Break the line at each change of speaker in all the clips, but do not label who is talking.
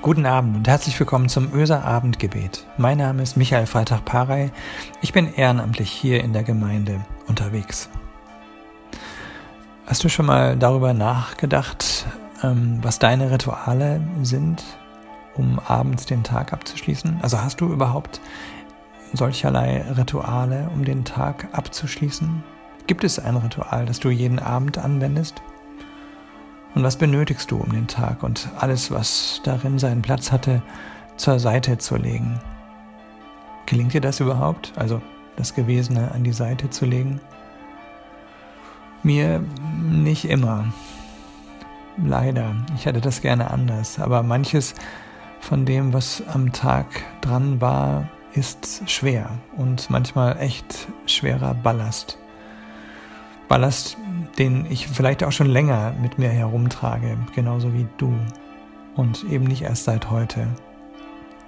Guten Abend und herzlich willkommen zum Öser Abendgebet. Mein Name ist Michael Freitag-Parey. Ich bin ehrenamtlich hier in der Gemeinde unterwegs. Hast du schon mal darüber nachgedacht, ähm, was deine Rituale sind, um abends den Tag abzuschließen? Also hast du überhaupt solcherlei Rituale, um den Tag abzuschließen? Gibt es ein Ritual, das du jeden Abend anwendest? Und was benötigst du, um den Tag und alles, was darin seinen Platz hatte, zur Seite zu legen? Gelingt dir das überhaupt? Also das Gewesene an die Seite zu legen? Mir nicht immer. Leider. Ich hätte das gerne anders. Aber manches von dem, was am Tag dran war, ist schwer und manchmal echt schwerer Ballast. Ballast, den ich vielleicht auch schon länger mit mir herumtrage, genauso wie du. Und eben nicht erst seit heute.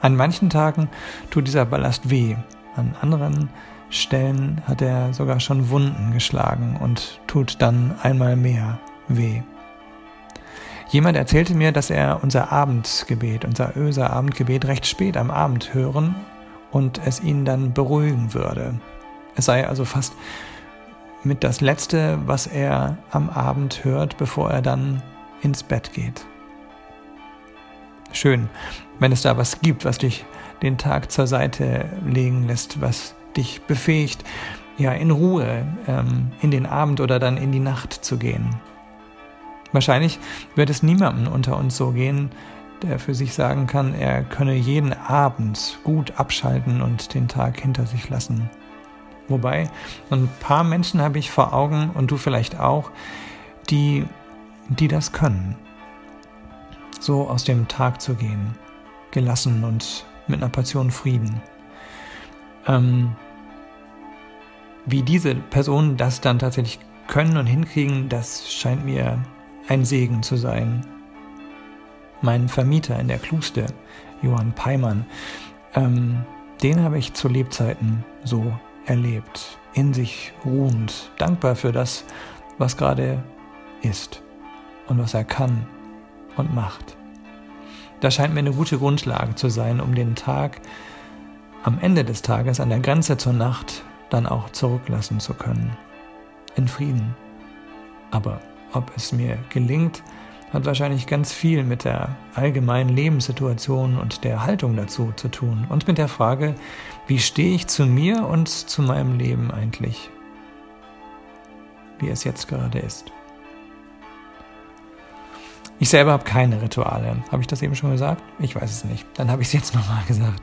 An manchen Tagen tut dieser Ballast weh, an anderen Stellen hat er sogar schon Wunden geschlagen und tut dann einmal mehr weh. Jemand erzählte mir, dass er unser Abendgebet, unser Öser Abendgebet recht spät am Abend hören und es ihn dann beruhigen würde. Es sei also fast mit das Letzte, was er am Abend hört, bevor er dann ins Bett geht. Schön, wenn es da was gibt, was dich den Tag zur Seite legen lässt, was dich befähigt, ja, in Ruhe ähm, in den Abend oder dann in die Nacht zu gehen. Wahrscheinlich wird es niemandem unter uns so gehen, der für sich sagen kann, er könne jeden Abend gut abschalten und den Tag hinter sich lassen. Wobei, ein paar Menschen habe ich vor Augen und du vielleicht auch, die, die das können. So aus dem Tag zu gehen, gelassen und mit einer Portion Frieden. Ähm, wie diese Personen das dann tatsächlich können und hinkriegen, das scheint mir ein Segen zu sein. Mein Vermieter in der Kluste, Johann Peimann, ähm, den habe ich zu Lebzeiten so erlebt, in sich ruhend, dankbar für das, was gerade ist und was er kann und macht. Das scheint mir eine gute Grundlage zu sein, um den Tag am Ende des Tages an der Grenze zur Nacht dann auch zurücklassen zu können. In Frieden. Aber ob es mir gelingt, hat wahrscheinlich ganz viel mit der allgemeinen Lebenssituation und der Haltung dazu zu tun und mit der Frage, wie stehe ich zu mir und zu meinem Leben eigentlich, wie es jetzt gerade ist. Ich selber habe keine Rituale. Habe ich das eben schon gesagt? Ich weiß es nicht. Dann habe ich es jetzt nochmal gesagt.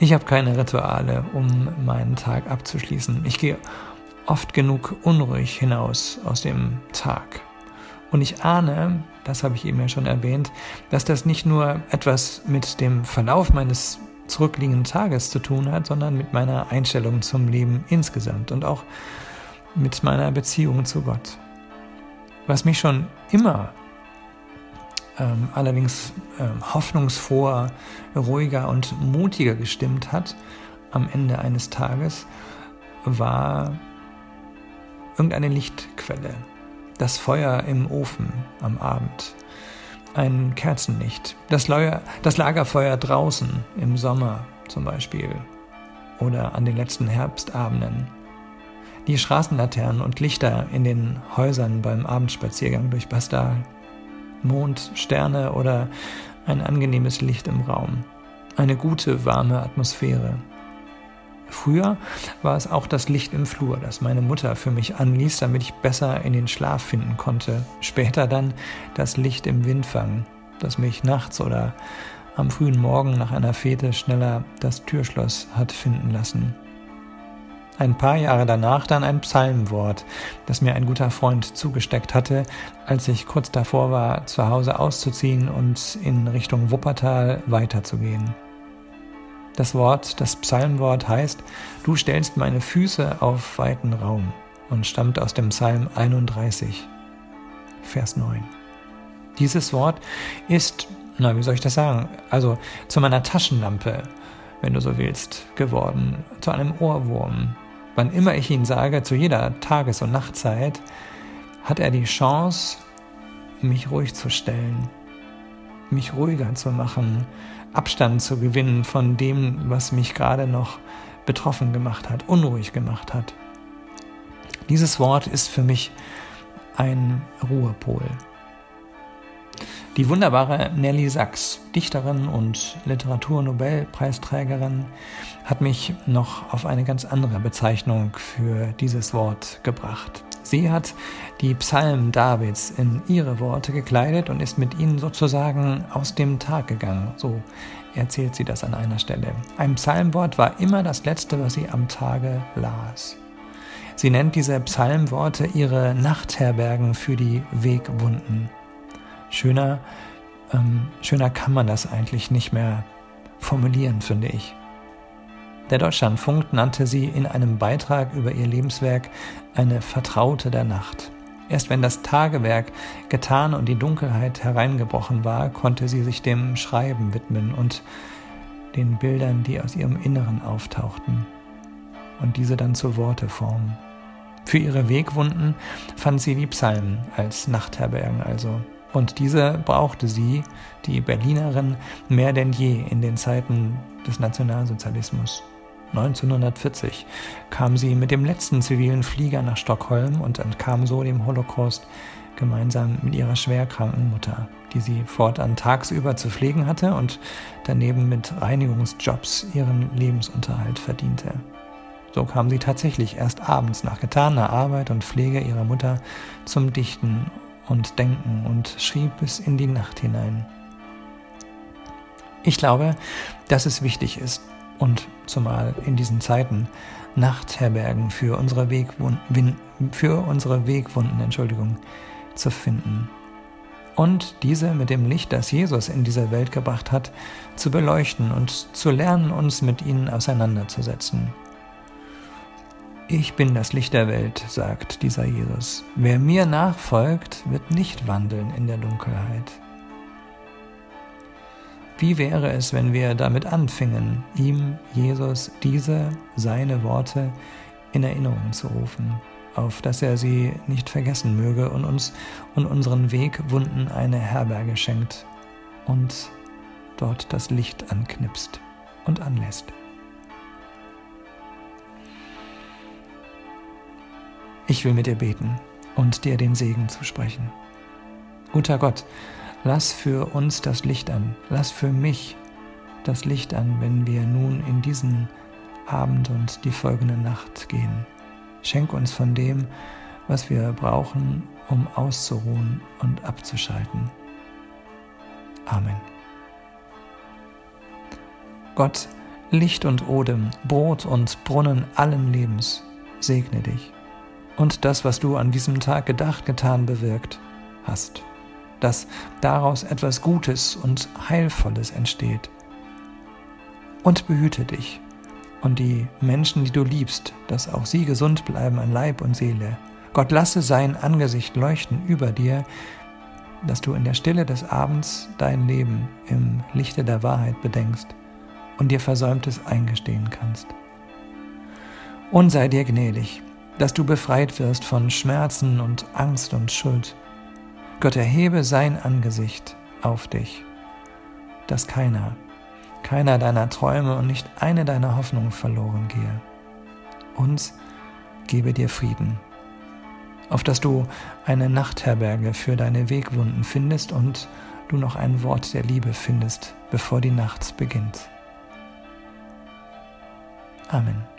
Ich habe keine Rituale, um meinen Tag abzuschließen. Ich gehe oft genug unruhig hinaus aus dem Tag. Und ich ahne, das habe ich eben ja schon erwähnt, dass das nicht nur etwas mit dem Verlauf meines zurückliegenden Tages zu tun hat, sondern mit meiner Einstellung zum Leben insgesamt und auch mit meiner Beziehung zu Gott. Was mich schon immer ähm, allerdings ähm, hoffnungsfroher, ruhiger und mutiger gestimmt hat am Ende eines Tages, war irgendeine Lichtquelle, das Feuer im Ofen am Abend, ein Kerzenlicht, das, Leuer, das Lagerfeuer draußen im Sommer zum Beispiel. Oder an den letzten Herbstabenden, die Straßenlaternen und Lichter in den Häusern beim Abendspaziergang durch Bastal, Mond, Sterne oder ein angenehmes Licht im Raum, eine gute, warme Atmosphäre. Früher war es auch das Licht im Flur, das meine Mutter für mich anließ, damit ich besser in den Schlaf finden konnte. Später dann das Licht im Windfang, das mich nachts oder am frühen Morgen nach einer Fete schneller das Türschloss hat finden lassen. Ein paar Jahre danach dann ein Psalmwort, das mir ein guter Freund zugesteckt hatte, als ich kurz davor war, zu Hause auszuziehen und in Richtung Wuppertal weiterzugehen. Das Wort, das Psalmwort heißt, du stellst meine Füße auf weiten Raum und stammt aus dem Psalm 31, Vers 9. Dieses Wort ist, na, wie soll ich das sagen, also zu meiner Taschenlampe, wenn du so willst, geworden, zu einem Ohrwurm. Wann immer ich ihn sage, zu jeder Tages- und Nachtzeit, hat er die Chance, mich ruhig zu stellen, mich ruhiger zu machen, Abstand zu gewinnen von dem, was mich gerade noch betroffen gemacht hat, unruhig gemacht hat. Dieses Wort ist für mich ein Ruhepol. Die wunderbare Nelly Sachs, Dichterin und Literaturnobelpreisträgerin, hat mich noch auf eine ganz andere Bezeichnung für dieses Wort gebracht. Sie hat die Psalmen Davids in ihre Worte gekleidet und ist mit ihnen sozusagen aus dem Tag gegangen. So erzählt sie das an einer Stelle. Ein Psalmwort war immer das letzte, was sie am Tage las. Sie nennt diese Psalmworte ihre Nachtherbergen für die Wegwunden. Schöner, ähm, schöner kann man das eigentlich nicht mehr formulieren, finde ich. Der Deutschlandfunk nannte sie in einem Beitrag über ihr Lebenswerk eine Vertraute der Nacht. Erst wenn das Tagewerk getan und die Dunkelheit hereingebrochen war, konnte sie sich dem Schreiben widmen und den Bildern, die aus ihrem Inneren auftauchten und diese dann zu Worte formen. Für ihre Wegwunden fand sie die Psalmen als Nachtherbergen also. Und diese brauchte sie, die Berlinerin, mehr denn je in den Zeiten des Nationalsozialismus. 1940 kam sie mit dem letzten zivilen Flieger nach Stockholm und entkam so dem Holocaust gemeinsam mit ihrer schwerkranken Mutter, die sie fortan tagsüber zu pflegen hatte und daneben mit Reinigungsjobs ihren Lebensunterhalt verdiente. So kam sie tatsächlich erst abends nach getaner Arbeit und Pflege ihrer Mutter zum Dichten und Denken und schrieb bis in die Nacht hinein. Ich glaube, dass es wichtig ist und zumal in diesen Zeiten Nachtherbergen für unsere Wegwunden, für unsere Wegwunden Entschuldigung, zu finden und diese mit dem Licht, das Jesus in diese Welt gebracht hat, zu beleuchten und zu lernen, uns mit ihnen auseinanderzusetzen. Ich bin das Licht der Welt, sagt dieser Jesus. Wer mir nachfolgt, wird nicht wandeln in der Dunkelheit. Wie wäre es, wenn wir damit anfingen, ihm, Jesus, diese, seine Worte in Erinnerung zu rufen, auf dass er sie nicht vergessen möge und uns und unseren Wegwunden eine Herberge schenkt und dort das Licht anknipst und anlässt. Ich will mit dir beten und dir den Segen zusprechen. Guter Gott, lass für uns das Licht an, lass für mich das Licht an, wenn wir nun in diesen Abend und die folgende Nacht gehen. Schenk uns von dem, was wir brauchen, um auszuruhen und abzuschalten. Amen. Gott, Licht und Odem, Brot und Brunnen allen Lebens, segne dich und das, was du an diesem Tag gedacht, getan, bewirkt hast. Dass daraus etwas Gutes und Heilvolles entsteht. Und behüte dich und die Menschen, die du liebst, dass auch sie gesund bleiben an Leib und Seele. Gott lasse sein Angesicht leuchten über dir, dass du in der Stille des Abends dein Leben im Lichte der Wahrheit bedenkst und dir Versäumtes eingestehen kannst. Und sei dir gnädig dass du befreit wirst von Schmerzen und Angst und Schuld. Gott erhebe sein Angesicht auf dich, dass keiner, keiner deiner Träume und nicht eine deiner Hoffnungen verloren gehe. Und gebe dir Frieden, auf dass du eine Nachtherberge für deine Wegwunden findest und du noch ein Wort der Liebe findest, bevor die Nacht beginnt. Amen.